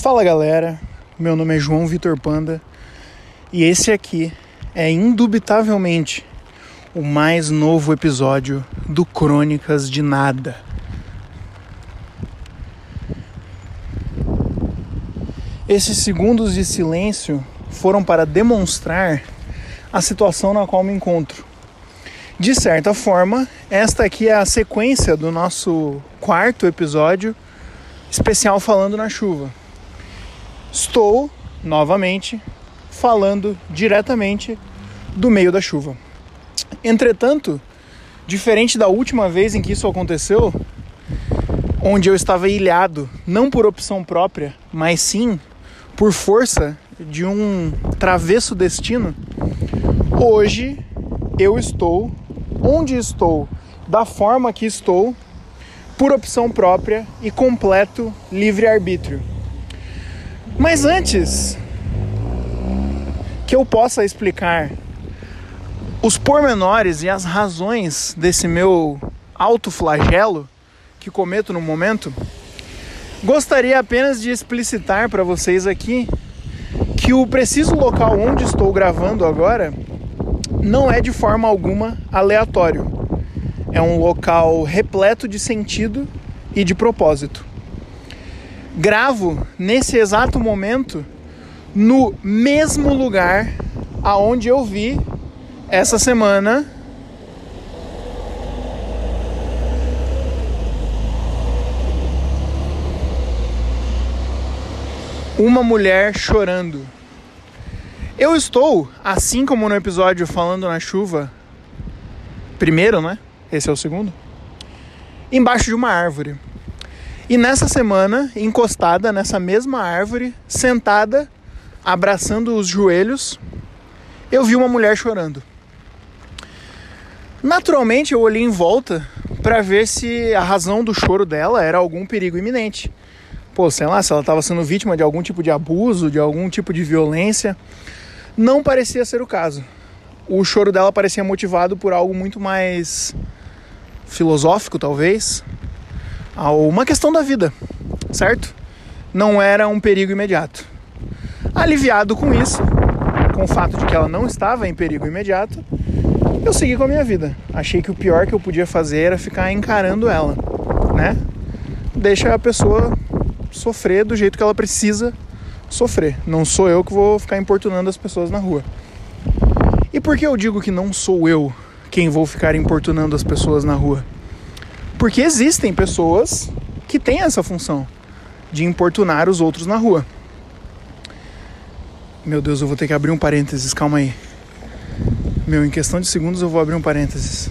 Fala galera, meu nome é João Vitor Panda e esse aqui é indubitavelmente o mais novo episódio do Crônicas de Nada. Esses segundos de silêncio foram para demonstrar a situação na qual me encontro. De certa forma, esta aqui é a sequência do nosso quarto episódio especial falando na chuva. Estou novamente falando diretamente do meio da chuva. Entretanto, diferente da última vez em que isso aconteceu, onde eu estava ilhado, não por opção própria, mas sim por força de um travesso destino, hoje eu estou onde estou, da forma que estou, por opção própria e completo livre-arbítrio. Mas antes que eu possa explicar os pormenores e as razões desse meu alto flagelo que cometo no momento, gostaria apenas de explicitar para vocês aqui que o preciso local onde estou gravando agora não é de forma alguma aleatório. É um local repleto de sentido e de propósito. Gravo nesse exato momento no mesmo lugar aonde eu vi essa semana uma mulher chorando. Eu estou, assim como no episódio falando na chuva, primeiro, né? Esse é o segundo. Embaixo de uma árvore. E nessa semana, encostada nessa mesma árvore, sentada, abraçando os joelhos, eu vi uma mulher chorando. Naturalmente, eu olhei em volta para ver se a razão do choro dela era algum perigo iminente. Pô, sei lá, se ela estava sendo vítima de algum tipo de abuso, de algum tipo de violência. Não parecia ser o caso. O choro dela parecia motivado por algo muito mais filosófico, talvez, uma questão da vida, certo? Não era um perigo imediato. Aliviado com isso, com o fato de que ela não estava em perigo imediato, eu segui com a minha vida. Achei que o pior que eu podia fazer era ficar encarando ela, né? Deixa a pessoa sofrer do jeito que ela precisa sofrer. Não sou eu que vou ficar importunando as pessoas na rua. E por que eu digo que não sou eu quem vou ficar importunando as pessoas na rua? Porque existem pessoas que têm essa função de importunar os outros na rua. Meu Deus, eu vou ter que abrir um parênteses, calma aí. Meu, em questão de segundos eu vou abrir um parênteses.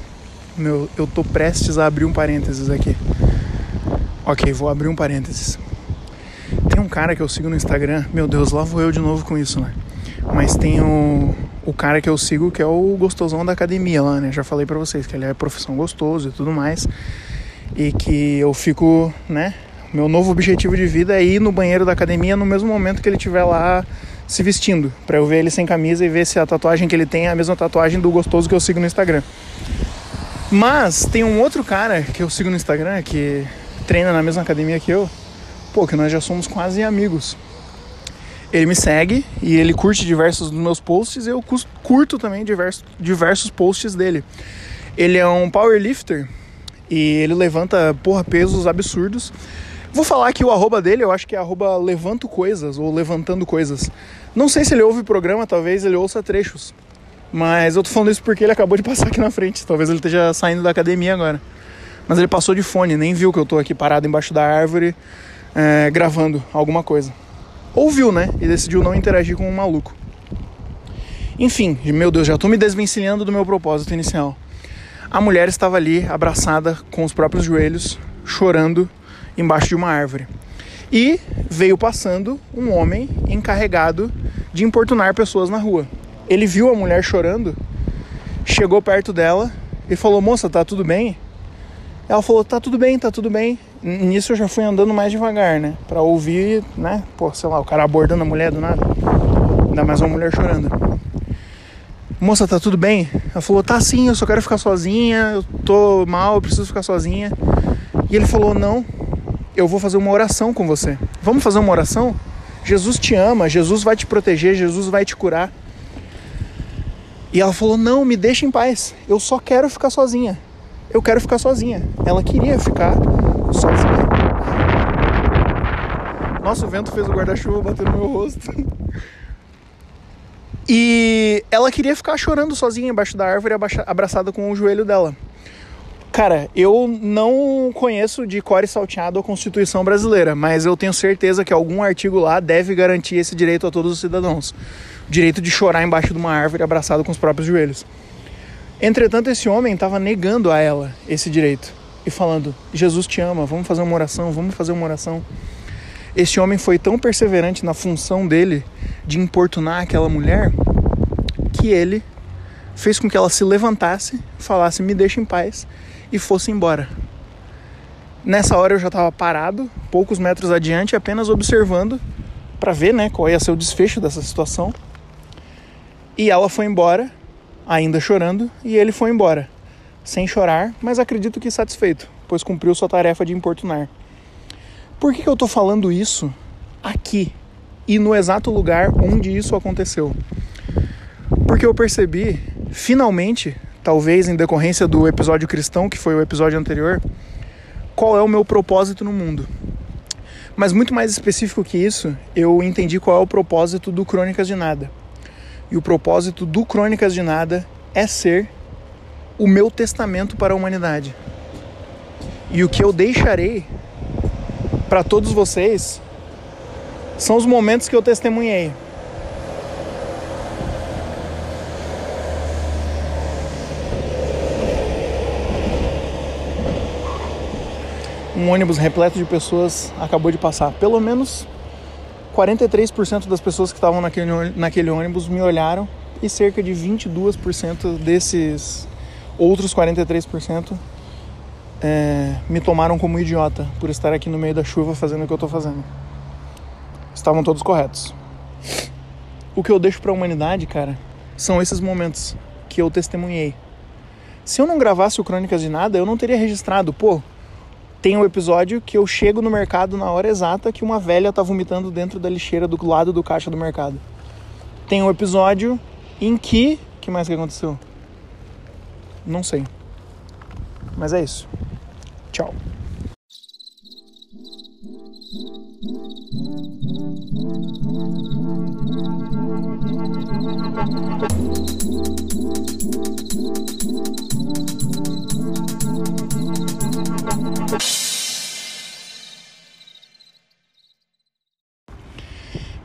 Meu, eu tô prestes a abrir um parênteses aqui. Ok, vou abrir um parênteses. Tem um cara que eu sigo no Instagram, meu Deus, lá vou eu de novo com isso, né? Mas tem o, o cara que eu sigo que é o gostosão da academia lá, né? Já falei para vocês que ele é profissão gostoso e tudo mais. E que eu fico, né? Meu novo objetivo de vida é ir no banheiro da academia no mesmo momento que ele estiver lá se vestindo, para eu ver ele sem camisa e ver se a tatuagem que ele tem é a mesma tatuagem do gostoso que eu sigo no Instagram. Mas tem um outro cara que eu sigo no Instagram que treina na mesma academia que eu, pô, que nós já somos quase amigos. Ele me segue e ele curte diversos dos meus posts e eu curto também diversos, diversos posts dele. Ele é um powerlifter e ele levanta, porra, pesos absurdos. Vou falar que o arroba dele, eu acho que é arroba levanto coisas ou levantando coisas. Não sei se ele ouve o programa, talvez ele ouça trechos. Mas eu tô falando isso porque ele acabou de passar aqui na frente. Talvez ele esteja saindo da academia agora. Mas ele passou de fone, nem viu que eu tô aqui parado embaixo da árvore é, gravando alguma coisa. Ouviu, né? E decidiu não interagir com um maluco. Enfim, meu Deus, já tô me desvencilhando do meu propósito inicial. A mulher estava ali, abraçada com os próprios joelhos, chorando embaixo de uma árvore. E veio passando um homem encarregado de importunar pessoas na rua. Ele viu a mulher chorando, chegou perto dela e falou: Moça, tá tudo bem? Ela falou: Tá tudo bem, tá tudo bem. Nisso eu já fui andando mais devagar, né? Pra ouvir, né? Pô, sei lá, o cara abordando a mulher do nada. Ainda mais uma mulher chorando. Moça, tá tudo bem? Ela falou: Tá sim, eu só quero ficar sozinha, eu tô mal, eu preciso ficar sozinha. E ele falou: Não, eu vou fazer uma oração com você. Vamos fazer uma oração? Jesus te ama, Jesus vai te proteger, Jesus vai te curar. E ela falou: Não, me deixa em paz, eu só quero ficar sozinha. Eu quero ficar sozinha. Ela queria ficar sozinha. Nossa, o vento fez o guarda-chuva bater no meu rosto. E ela queria ficar chorando sozinha embaixo da árvore, abraçada com o joelho dela. Cara, eu não conheço de core salteado a Constituição brasileira, mas eu tenho certeza que algum artigo lá deve garantir esse direito a todos os cidadãos. O direito de chorar embaixo de uma árvore abraçado com os próprios joelhos. Entretanto, esse homem estava negando a ela esse direito e falando: Jesus te ama, vamos fazer uma oração, vamos fazer uma oração. Esse homem foi tão perseverante na função dele de importunar aquela mulher que ele fez com que ela se levantasse, falasse: "Me deixa em paz" e fosse embora. Nessa hora eu já estava parado, poucos metros adiante, apenas observando para ver, né, qual ia ser o desfecho dessa situação. E ela foi embora, ainda chorando, e ele foi embora, sem chorar, mas acredito que satisfeito, pois cumpriu sua tarefa de importunar. Por que, que eu estou falando isso aqui e no exato lugar onde isso aconteceu? Porque eu percebi, finalmente, talvez em decorrência do episódio cristão, que foi o episódio anterior, qual é o meu propósito no mundo. Mas muito mais específico que isso, eu entendi qual é o propósito do Crônicas de Nada. E o propósito do Crônicas de Nada é ser o meu testamento para a humanidade. E o que eu deixarei para todos vocês são os momentos que eu testemunhei. Um ônibus repleto de pessoas acabou de passar. Pelo menos 43% das pessoas que estavam naquele, ônibus me olharam e cerca de 22% desses outros 43% é, me tomaram como idiota por estar aqui no meio da chuva fazendo o que eu estou fazendo. Estavam todos corretos. O que eu deixo para a humanidade, cara, são esses momentos que eu testemunhei. Se eu não gravasse o Crônicas de Nada, eu não teria registrado. Pô, tem um episódio que eu chego no mercado na hora exata que uma velha tá vomitando dentro da lixeira do lado do caixa do mercado. Tem um episódio em que. que mais que aconteceu? Não sei. Mas é isso. Tchau.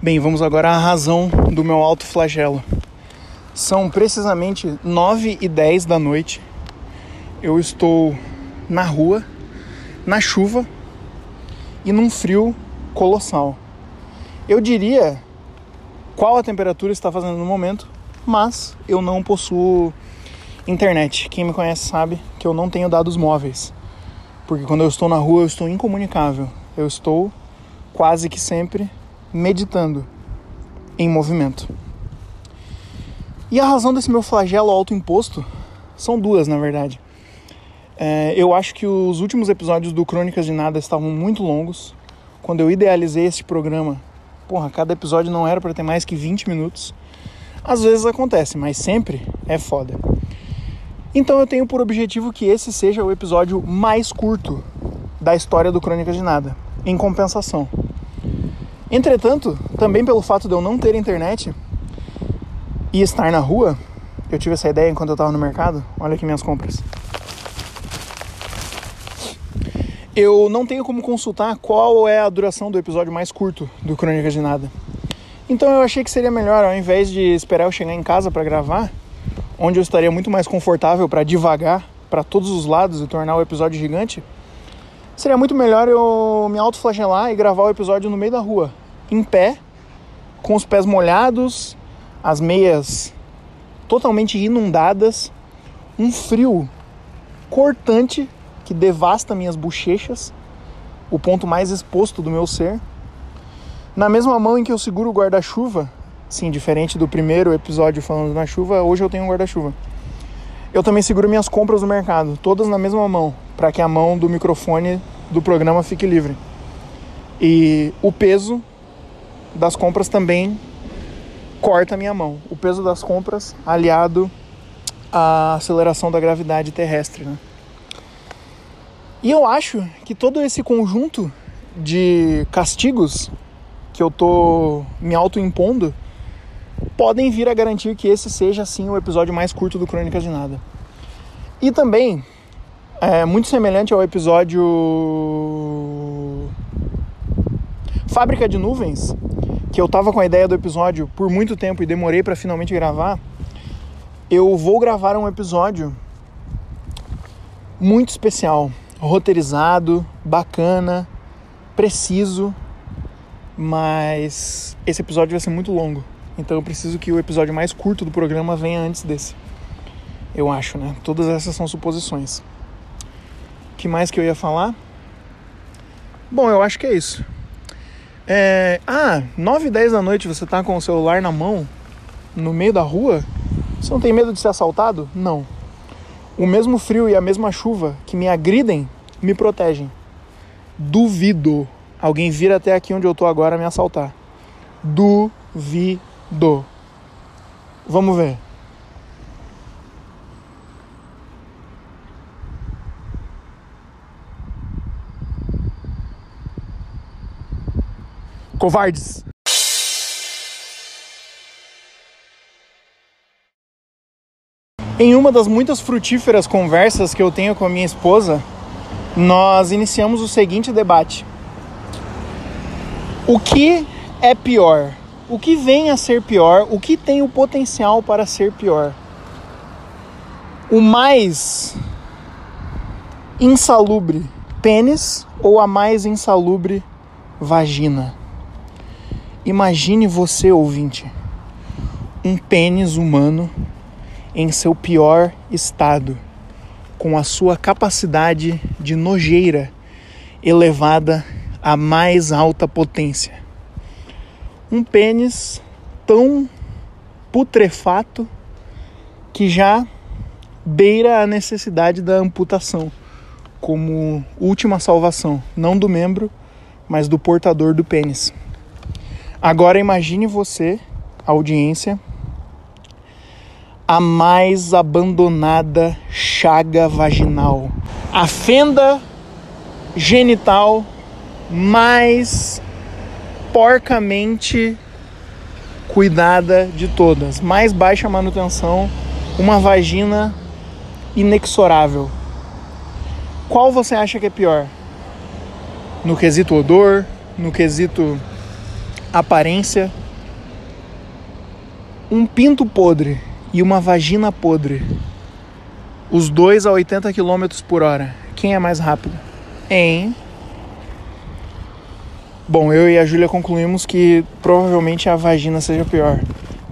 Bem, vamos agora à razão do meu alto flagelo. São precisamente 9 e 10 da noite. Eu estou na rua na chuva e num frio colossal. Eu diria qual a temperatura está fazendo no momento, mas eu não possuo internet. Quem me conhece sabe que eu não tenho dados móveis. Porque quando eu estou na rua eu estou incomunicável. Eu estou quase que sempre meditando em movimento. E a razão desse meu flagelo autoimposto são duas, na verdade. É, eu acho que os últimos episódios do Crônicas de Nada estavam muito longos. Quando eu idealizei esse programa, porra, cada episódio não era para ter mais que 20 minutos. Às vezes acontece, mas sempre é foda. Então eu tenho por objetivo que esse seja o episódio mais curto da história do Crônicas de Nada, em compensação. Entretanto, também pelo fato de eu não ter internet e estar na rua, eu tive essa ideia enquanto eu estava no mercado. Olha aqui minhas compras. eu não tenho como consultar qual é a duração do episódio mais curto do Crônicas de Nada. Então eu achei que seria melhor, ao invés de esperar eu chegar em casa para gravar, onde eu estaria muito mais confortável para divagar para todos os lados e tornar o episódio gigante, seria muito melhor eu me autoflagelar e gravar o episódio no meio da rua, em pé, com os pés molhados, as meias totalmente inundadas, um frio cortante que devasta minhas bochechas, o ponto mais exposto do meu ser. Na mesma mão em que eu seguro o guarda-chuva, sim, diferente do primeiro episódio falando na chuva, hoje eu tenho um guarda-chuva. Eu também seguro minhas compras no mercado, todas na mesma mão, para que a mão do microfone do programa fique livre. E o peso das compras também corta a minha mão. O peso das compras aliado à aceleração da gravidade terrestre. Né? E eu acho que todo esse conjunto de castigos que eu tô me autoimpondo podem vir a garantir que esse seja assim o episódio mais curto do Crônicas de Nada. E também é muito semelhante ao episódio Fábrica de Nuvens, que eu tava com a ideia do episódio por muito tempo e demorei para finalmente gravar, eu vou gravar um episódio muito especial, roteirizado, bacana, preciso, mas esse episódio vai ser muito longo. Então eu preciso que o episódio mais curto do programa venha antes desse. Eu acho, né? Todas essas são suposições. O que mais que eu ia falar? Bom, eu acho que é isso. É, ah, 9 e 10 da noite você tá com o celular na mão, no meio da rua? Você não tem medo de ser assaltado? Não. O mesmo frio e a mesma chuva que me agridem me protegem. Duvido alguém vir até aqui onde eu tô agora me assaltar. Duvido. Vamos ver. Covardes. Em uma das muitas frutíferas conversas que eu tenho com a minha esposa, nós iniciamos o seguinte debate: O que é pior? O que vem a ser pior? O que tem o potencial para ser pior? O mais insalubre pênis ou a mais insalubre vagina? Imagine você, ouvinte, um pênis humano em seu pior estado, com a sua capacidade de nojeira elevada à mais alta potência. Um pênis tão putrefato que já beira a necessidade da amputação como última salvação, não do membro, mas do portador do pênis. Agora imagine você, audiência, a mais abandonada chaga vaginal, a fenda genital mais porcamente cuidada de todas, mais baixa manutenção, uma vagina inexorável. Qual você acha que é pior? No quesito odor, no quesito aparência, um pinto podre e uma vagina podre, os dois a 80 km por hora, quem é mais rápido? Em. Bom, eu e a Júlia concluímos que provavelmente a vagina seja pior,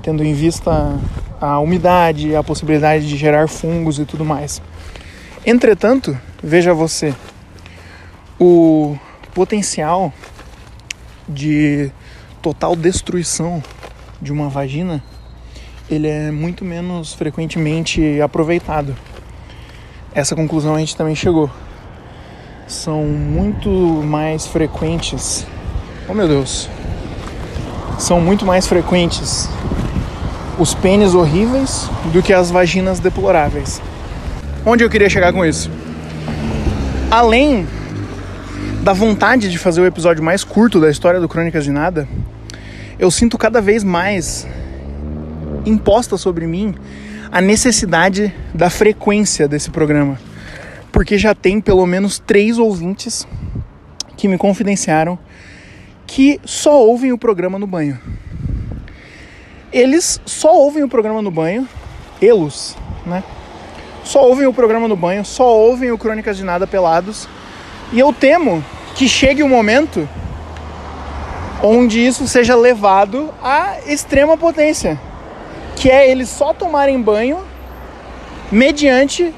tendo em vista a umidade, a possibilidade de gerar fungos e tudo mais. Entretanto, veja você, o potencial de total destruição de uma vagina, ele é muito menos frequentemente aproveitado. Essa conclusão a gente também chegou. São muito mais frequentes. Oh meu Deus. São muito mais frequentes os pênis horríveis do que as vaginas deploráveis. Onde eu queria chegar com isso? Além da vontade de fazer o episódio mais curto da história do Crônicas de Nada, eu sinto cada vez mais imposta sobre mim a necessidade da frequência desse programa. Porque já tem pelo menos três ouvintes que me confidenciaram que só ouvem o programa no banho. Eles só ouvem o programa no banho, elos, né? Só ouvem o programa no banho, só ouvem o Crônicas de Nada pelados. E eu temo que chegue o um momento onde isso seja levado à extrema potência, que é eles só tomarem banho mediante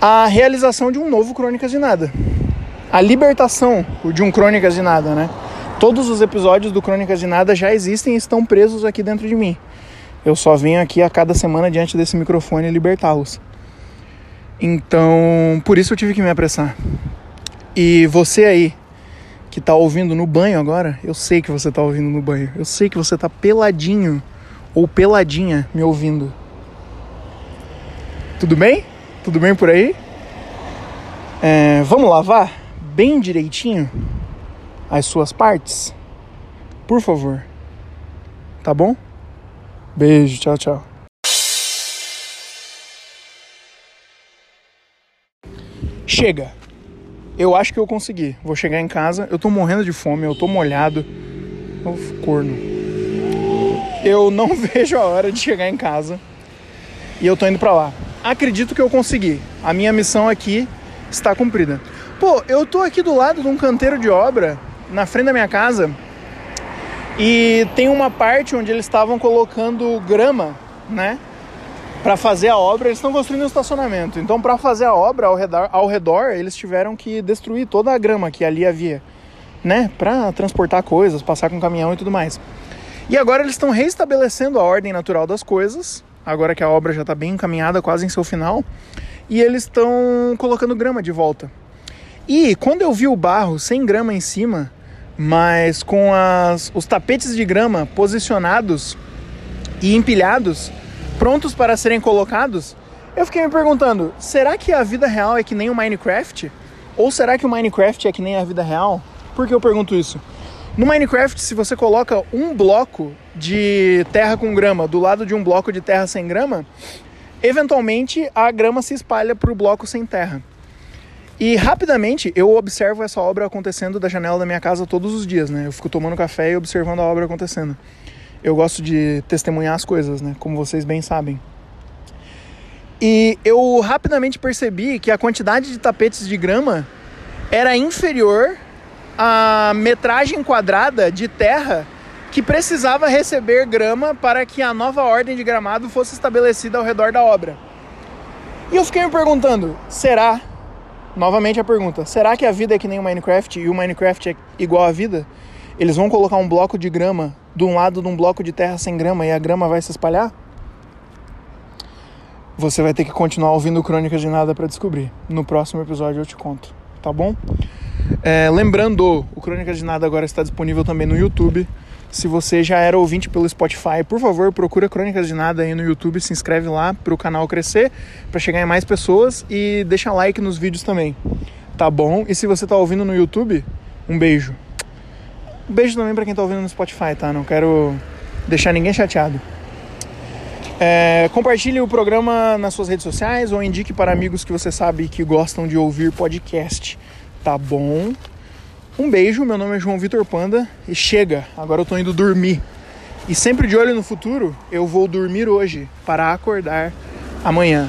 a realização de um novo Crônicas de Nada. A libertação de um Crônicas de Nada, né? Todos os episódios do Crônicas de Nada já existem e estão presos aqui dentro de mim. Eu só venho aqui a cada semana diante desse microfone libertá-los. Então, por isso eu tive que me apressar. E você aí, que tá ouvindo no banho agora, eu sei que você tá ouvindo no banho. Eu sei que você tá peladinho ou peladinha me ouvindo. Tudo bem? Tudo bem por aí? É, vamos lavar bem direitinho as suas partes? Por favor. Tá bom? Beijo, tchau, tchau. Chega. Eu acho que eu consegui. Vou chegar em casa. Eu tô morrendo de fome, eu tô molhado. Oh, corno. Eu não vejo a hora de chegar em casa. E eu tô indo pra lá. Acredito que eu consegui. A minha missão aqui está cumprida. Pô, eu tô aqui do lado de um canteiro de obra, na frente da minha casa, e tem uma parte onde eles estavam colocando grama, né? Para fazer a obra, eles estão construindo um estacionamento. Então, para fazer a obra ao redor, ao redor, eles tiveram que destruir toda a grama que ali havia, né? Para transportar coisas, passar com caminhão e tudo mais. E agora eles estão reestabelecendo a ordem natural das coisas, agora que a obra já está bem encaminhada, quase em seu final, e eles estão colocando grama de volta. E quando eu vi o barro sem grama em cima, mas com as, os tapetes de grama posicionados e empilhados, prontos para serem colocados, eu fiquei me perguntando: será que a vida real é que nem o Minecraft? Ou será que o Minecraft é que nem a vida real? Por que eu pergunto isso? No Minecraft, se você coloca um bloco de terra com grama do lado de um bloco de terra sem grama, eventualmente a grama se espalha para o bloco sem terra. E rapidamente eu observo essa obra acontecendo da janela da minha casa todos os dias, né? Eu fico tomando café e observando a obra acontecendo eu gosto de testemunhar as coisas, né? Como vocês bem sabem. E eu rapidamente percebi que a quantidade de tapetes de grama era inferior à metragem quadrada de terra que precisava receber grama para que a nova ordem de gramado fosse estabelecida ao redor da obra. E eu fiquei me perguntando: será? Novamente a pergunta: será que a vida é que nem o Minecraft e o Minecraft é igual à vida? Eles vão colocar um bloco de grama de um lado de um bloco de terra sem grama e a grama vai se espalhar? Você vai ter que continuar ouvindo Crônicas de Nada para descobrir. No próximo episódio eu te conto, tá bom? É, lembrando, o Crônicas de Nada agora está disponível também no YouTube. Se você já era ouvinte pelo Spotify, por favor, procura Crônicas de Nada aí no YouTube, se inscreve lá para o canal crescer, para chegar em mais pessoas e deixa like nos vídeos também, tá bom? E se você está ouvindo no YouTube, um beijo. Beijo também para quem tá ouvindo no Spotify, tá? Não quero deixar ninguém chateado. É, compartilhe o programa nas suas redes sociais ou indique para amigos que você sabe que gostam de ouvir podcast, tá bom? Um beijo, meu nome é João Vitor Panda e chega, agora eu tô indo dormir. E sempre de olho no futuro, eu vou dormir hoje para acordar amanhã.